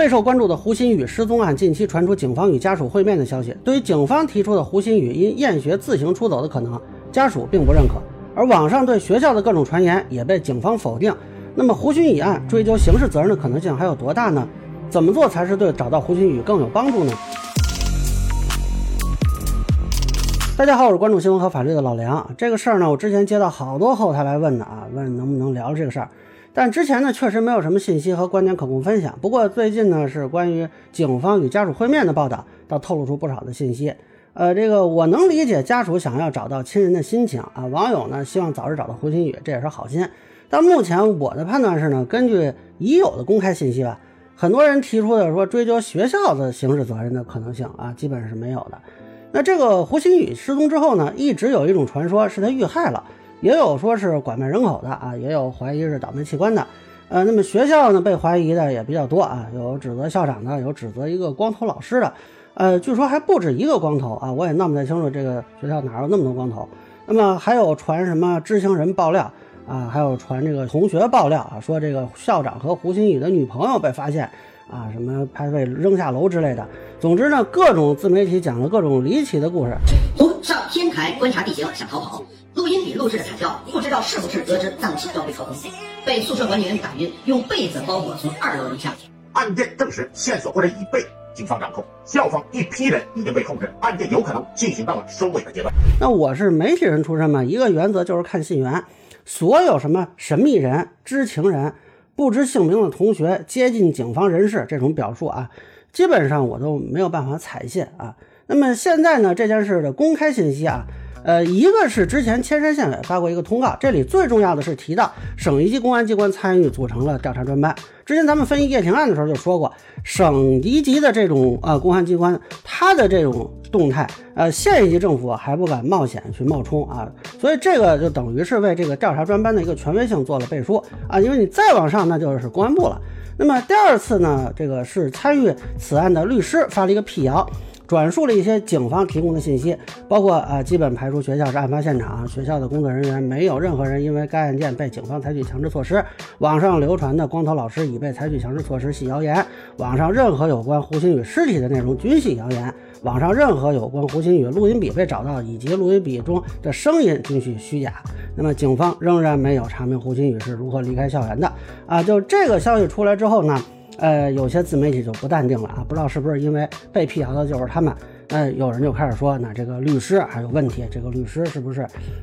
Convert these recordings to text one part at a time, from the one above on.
备受关注的胡鑫宇失踪案近期传出警方与家属会面的消息。对于警方提出的胡鑫宇因厌学自行出走的可能，家属并不认可。而网上对学校的各种传言也被警方否定。那么胡鑫宇案追究刑事责任的可能性还有多大呢？怎么做才是对找到胡鑫宇更有帮助呢？大家好，我是关注新闻和法律的老梁。这个事儿呢，我之前接到好多后台来问的啊，问能不能聊这个事儿。但之前呢，确实没有什么信息和观点可供分享。不过最近呢，是关于警方与家属会面的报道，倒透露出不少的信息。呃，这个我能理解家属想要找到亲人的心情啊，网友呢希望早日找到胡鑫宇，这也是好心。但目前我的判断是呢，根据已有的公开信息吧，很多人提出的说追究学校的刑事责任的可能性啊，基本上是没有的。那这个胡鑫宇失踪之后呢，一直有一种传说是他遇害了，也有说是拐卖人口的啊，也有怀疑是倒卖器官的。呃，那么学校呢被怀疑的也比较多啊，有指责校长的，有指责一个光头老师的。呃，据说还不止一个光头啊，我也闹不太清楚这个学校哪有那么多光头。那么还有传什么知情人爆料啊，还有传这个同学爆料啊，说这个校长和胡鑫宇的女朋友被发现。啊，什么拍被扔下楼之类的，总之呢，各种自媒体讲了各种离奇的故事。从上天台观察地形想逃跑，音笔录制的惨叫，不知道是不是得知脏器要被操控，被宿舍管理员打晕，用被子包裹从二楼扔下去。案件证实，线索或者已被警方掌控，校方一批人已经被控制，案件有可能进行到了收尾的阶段。那我是媒体人出身嘛，一个原则就是看信源，所有什么神秘人、知情人。不知姓名的同学接近警方人士这种表述啊，基本上我都没有办法采信啊。那么现在呢，这件事的公开信息啊。呃，一个是之前千山县委发过一个通告，这里最重要的是提到省一级公安机关参与组成了调查专班。之前咱们分析叶婷案的时候就说过，省一级的这种呃公安机关，它的这种动态，呃县一级政府还不敢冒险去冒充啊，所以这个就等于是为这个调查专班的一个权威性做了背书啊，因为你再往上那就是公安部了。那么第二次呢，这个是参与此案的律师发了一个辟谣。转述了一些警方提供的信息，包括啊，基本排除学校是案发现场，学校的工作人员没有任何人因为该案件被警方采取强制措施。网上流传的光头老师已被采取强制措施系谣言，网上任何有关胡鑫宇尸体的内容均系谣言，网上任何有关胡鑫宇录音笔被找到以及录音笔中的声音均系虚假。那么警方仍然没有查明胡鑫宇是如何离开校园的啊！就这个消息出来之后呢？呃，有些自媒体就不淡定了啊，不知道是不是因为被辟谣的就是他们。那有人就开始说，那这个律师还有问题，这个律师是不是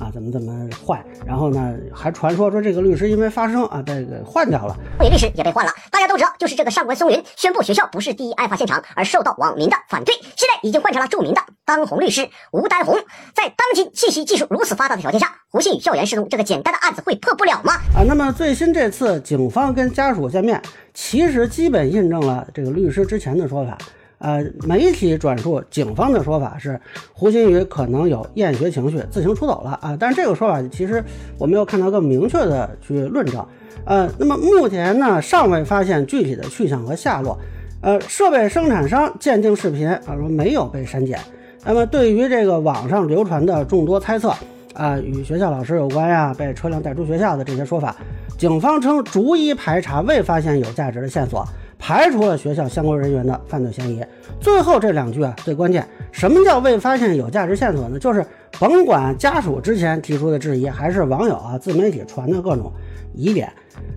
啊？怎么怎么坏？然后呢，还传说说这个律师因为发声啊，被给换掉了。会议律师也被换了。大家都知道，就是这个上官松云宣布学校不是第一案发现场，而受到网民的反对。现在已经换成了著名的当红律师吴丹红。在当今信息技术如此发达的条件下，胡鑫宇校园失踪这个简单的案子会破不了吗？啊，那么最新这次警方跟家属见面，其实基本印证了这个律师之前的说法。呃，媒体转述警方的说法是，胡鑫宇可能有厌学情绪，自行出走了啊。但是这个说法其实我没有看到更明确的去论证。呃，那么目前呢，尚未发现具体的去向和下落。呃，设备生产商鉴定视频啊，说没有被删减。那么对于这个网上流传的众多猜测啊，与学校老师有关呀，被车辆带出学校的这些说法，警方称逐一排查，未发现有价值的线索。排除了学校相关人员的犯罪嫌疑。最后这两句啊，最关键。什么叫未发现有价值线索呢？就是甭管家属之前提出的质疑，还是网友啊、自媒体传的各种疑点，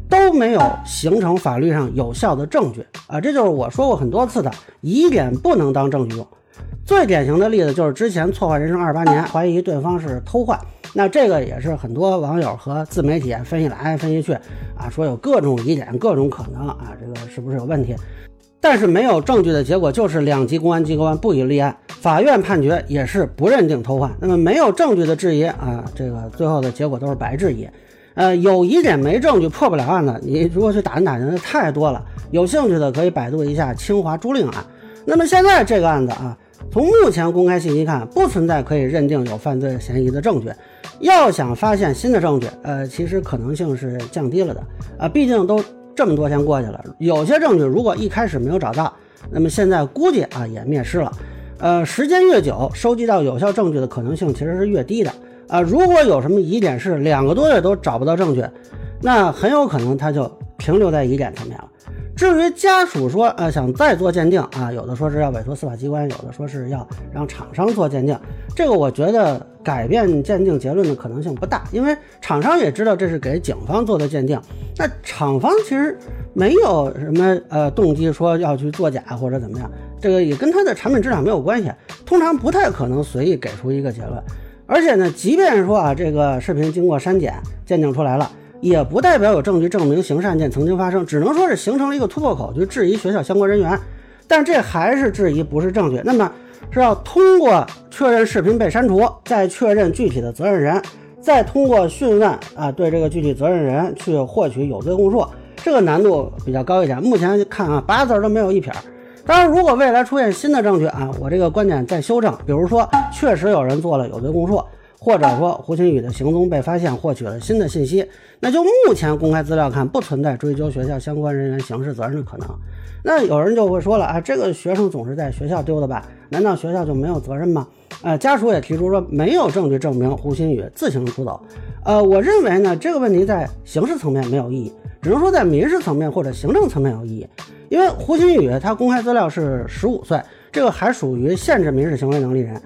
都没有形成法律上有效的证据啊。这就是我说过很多次的，疑点不能当证据用。最典型的例子就是之前错换人生二八年，怀疑对方是偷换。那这个也是很多网友和自媒体分析来分析去啊，说有各种疑点、各种可能啊，这个是不是有问题？但是没有证据的结果就是两级公安机关不予立案，法院判决也是不认定偷换。那么没有证据的质疑啊，这个最后的结果都是白质疑。呃，有疑点没证据破不了案的，你如果去打听打听的太多了。有兴趣的可以百度一下清华朱令案。那么现在这个案子啊。从目前公开信息看，不存在可以认定有犯罪嫌疑的证据。要想发现新的证据，呃，其实可能性是降低了的啊。毕竟都这么多天过去了，有些证据如果一开始没有找到，那么现在估计啊也灭失了。呃，时间越久，收集到有效证据的可能性其实是越低的啊。如果有什么疑点是两个多月都找不到证据，那很有可能他就停留在疑点层面了。至于家属说，呃，想再做鉴定啊，有的说是要委托司法机关，有的说是要让厂商做鉴定。这个我觉得改变鉴定结论的可能性不大，因为厂商也知道这是给警方做的鉴定，那厂方其实没有什么呃动机说要去作假或者怎么样，这个也跟他的产品质量没有关系，通常不太可能随意给出一个结论。而且呢，即便说啊，这个视频经过删减鉴定出来了。也不代表有证据证明刑事案件曾经发生，只能说是形成了一个突破口，去质疑学校相关人员。但这还是质疑，不是证据。那么是要通过确认视频被删除，再确认具体的责任人，再通过讯问啊，对这个具体责任人去获取有罪供述，这个难度比较高一点。目前看啊，八字都没有一撇。当然，如果未来出现新的证据啊，我这个观点再修正，比如说确实有人做了有罪供述。或者说胡鑫宇的行踪被发现，获取了新的信息，那就目前公开资料看，不存在追究学校相关人员刑事责任的可能。那有人就会说了啊，这个学生总是在学校丢的吧？难道学校就没有责任吗？呃，家属也提出说，没有证据证明胡鑫宇自行出走。呃，我认为呢，这个问题在刑事层面没有意义，只能说在民事层面或者行政层面有意义。因为胡鑫宇他公开资料是十五岁，这个还属于限制民事行为能力人。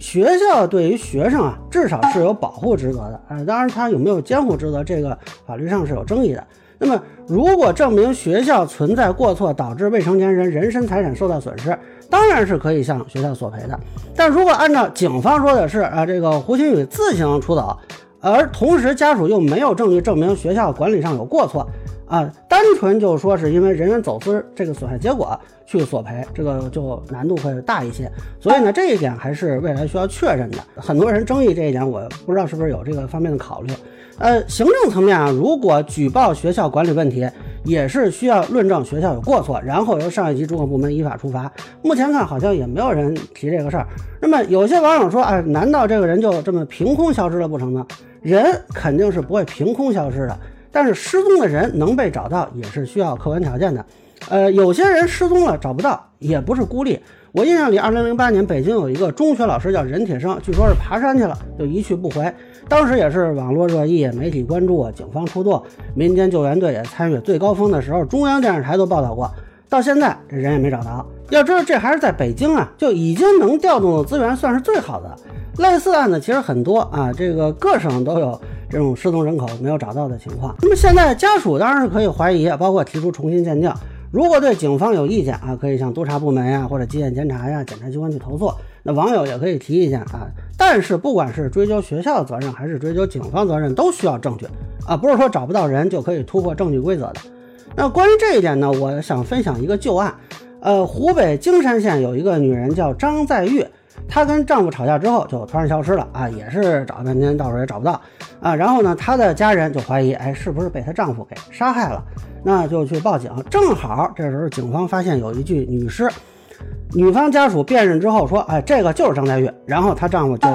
学校对于学生啊，至少是有保护职责的，呃，当然他有没有监护职责，这个法律上是有争议的。那么，如果证明学校存在过错，导致未成年人人身财产受到损失，当然是可以向学校索赔的。但如果按照警方说的是啊，这个胡鑫宇自行出走，而同时家属又没有证据证明学校管理上有过错。啊，单纯就说是因为人员走私这个损害结果去索赔，这个就难度会大一些。所以呢，这一点还是未来需要确认的。很多人争议这一点，我不知道是不是有这个方面的考虑。呃，行政层面啊，如果举报学校管理问题，也是需要论证学校有过错，然后由上一级主管部门依法处罚。目前看好像也没有人提这个事儿。那么有些网友说，哎，难道这个人就这么凭空消失了不成吗？人肯定是不会凭空消失的。但是失踪的人能被找到，也是需要客观条件的。呃，有些人失踪了找不到，也不是孤立。我印象里，二零零八年北京有一个中学老师叫任铁生，据说是爬山去了，就一去不回。当时也是网络热议，媒体关注，警方出动，民间救援队也参与。最高峰的时候，中央电视台都报道过。到现在，这人也没找到。要知道，这还是在北京啊，就已经能调动的资源算是最好的。类似案子其实很多啊，这个各省都有。这种失踪人口没有找到的情况，那么现在家属当然是可以怀疑，包括提出重新鉴定。如果对警方有意见啊，可以向督察部门呀或者纪检监察呀、检察机关去投诉。那网友也可以提意见啊。但是不管是追究学校的责任，还是追究警方责任，都需要证据啊，不是说找不到人就可以突破证据规则的。那关于这一点呢，我想分享一个旧案。呃，湖北荆山县有一个女人叫张在玉。她跟丈夫吵架之后就突然消失了啊，也是找了半天，到时候也找不到啊。然后呢，她的家人就怀疑，哎，是不是被她丈夫给杀害了？那就去报警。正好这时候警方发现有一具女尸，女方家属辨认之后说，哎，这个就是张黛玉。然后她丈夫就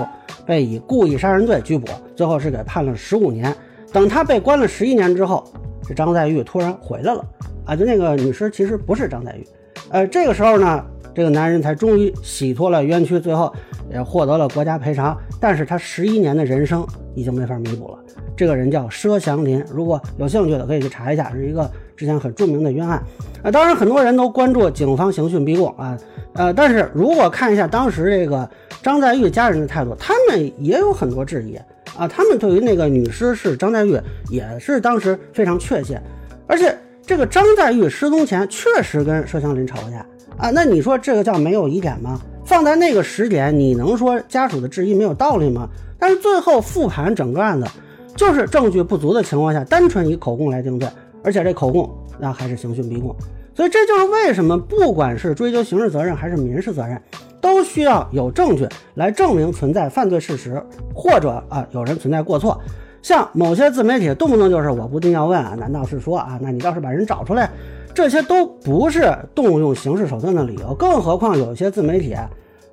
被以故意杀人罪拘捕，最后是给判了十五年。等他被关了十一年之后，这张黛玉突然回来了啊，就那个女尸其实不是张黛玉。呃，这个时候呢。这个男人才终于洗脱了冤屈，最后也获得了国家赔偿。但是他十一年的人生已经没法弥补了。这个人叫佘祥林，如果有兴趣的可以去查一下，是一个之前很著名的冤案。啊，当然很多人都关注警方刑讯逼供啊，呃，但是如果看一下当时这个张黛玉家人的态度，他们也有很多质疑啊。他们对于那个女尸是张黛玉也是当时非常确切，而且这个张黛玉失踪前确实跟佘祥林吵过架。啊，那你说这个叫没有疑点吗？放在那个时点，你能说家属的质疑没有道理吗？但是最后复盘整个案子，就是证据不足的情况下，单纯以口供来定罪，而且这口供那还是刑讯逼供，所以这就是为什么不管是追究刑事责任还是民事责任，都需要有证据来证明存在犯罪事实，或者啊有人存在过错。像某些自媒体动不动就是我不定要问啊，难道是说啊，那你倒是把人找出来？这些都不是动用刑事手段的理由，更何况有些自媒体，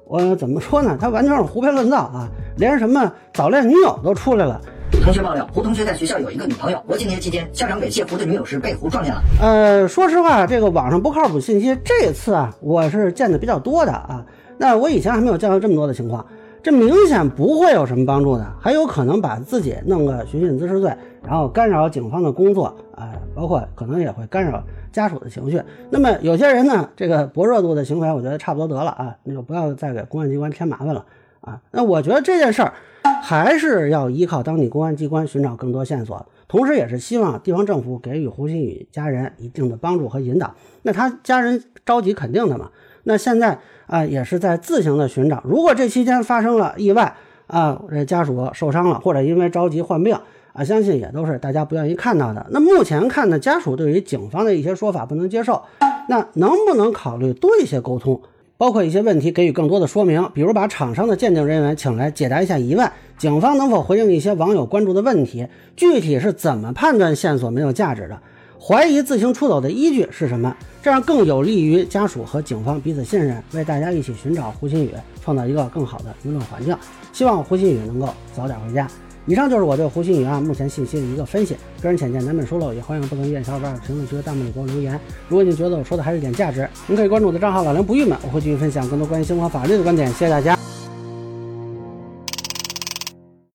我怎么说呢？他完全是胡编乱造啊，连什么早恋女友都出来了。同学爆料，胡同学在学校有一个女朋友，国庆节期间，校长猥亵胡的女友时被胡撞见了。呃，说实话，这个网上不靠谱信息，这次啊，我是见的比较多的啊。那我以前还没有见到这么多的情况。这明显不会有什么帮助的，还有可能把自己弄个寻衅滋事罪，然后干扰警方的工作啊，包括可能也会干扰家属的情绪。那么有些人呢，这个薄弱度的行为，我觉得差不多得了啊，那就不要再给公安机关添麻烦了啊。那我觉得这件事儿还是要依靠当地公安机关寻找更多线索，同时也是希望地方政府给予胡鑫宇家人一定的帮助和引导。那他家人着急肯定的嘛。那现在啊，也是在自行的寻找。如果这期间发生了意外啊，这家属受伤了，或者因为着急患病啊，相信也都是大家不愿意看到的。那目前看呢，家属对于警方的一些说法不能接受，那能不能考虑多一些沟通，包括一些问题给予更多的说明，比如把厂商的鉴定人员请来解答一下疑问，警方能否回应一些网友关注的问题？具体是怎么判断线索没有价值的？怀疑自行出走的依据是什么？这样更有利于家属和警方彼此信任，为大家一起寻找胡鑫宇创造一个更好的舆论环境。希望胡鑫宇能够早点回家。以上就是我对胡鑫宇案目前信息的一个分析，个人浅见难免疏漏，也欢迎不同意见小伙伴在评论区和弹幕里给我留言。如果你觉得我说的还是有点价值，您可以关注我的账号老梁不郁闷，我会继续分享更多关于相关法律的观点。谢谢大家。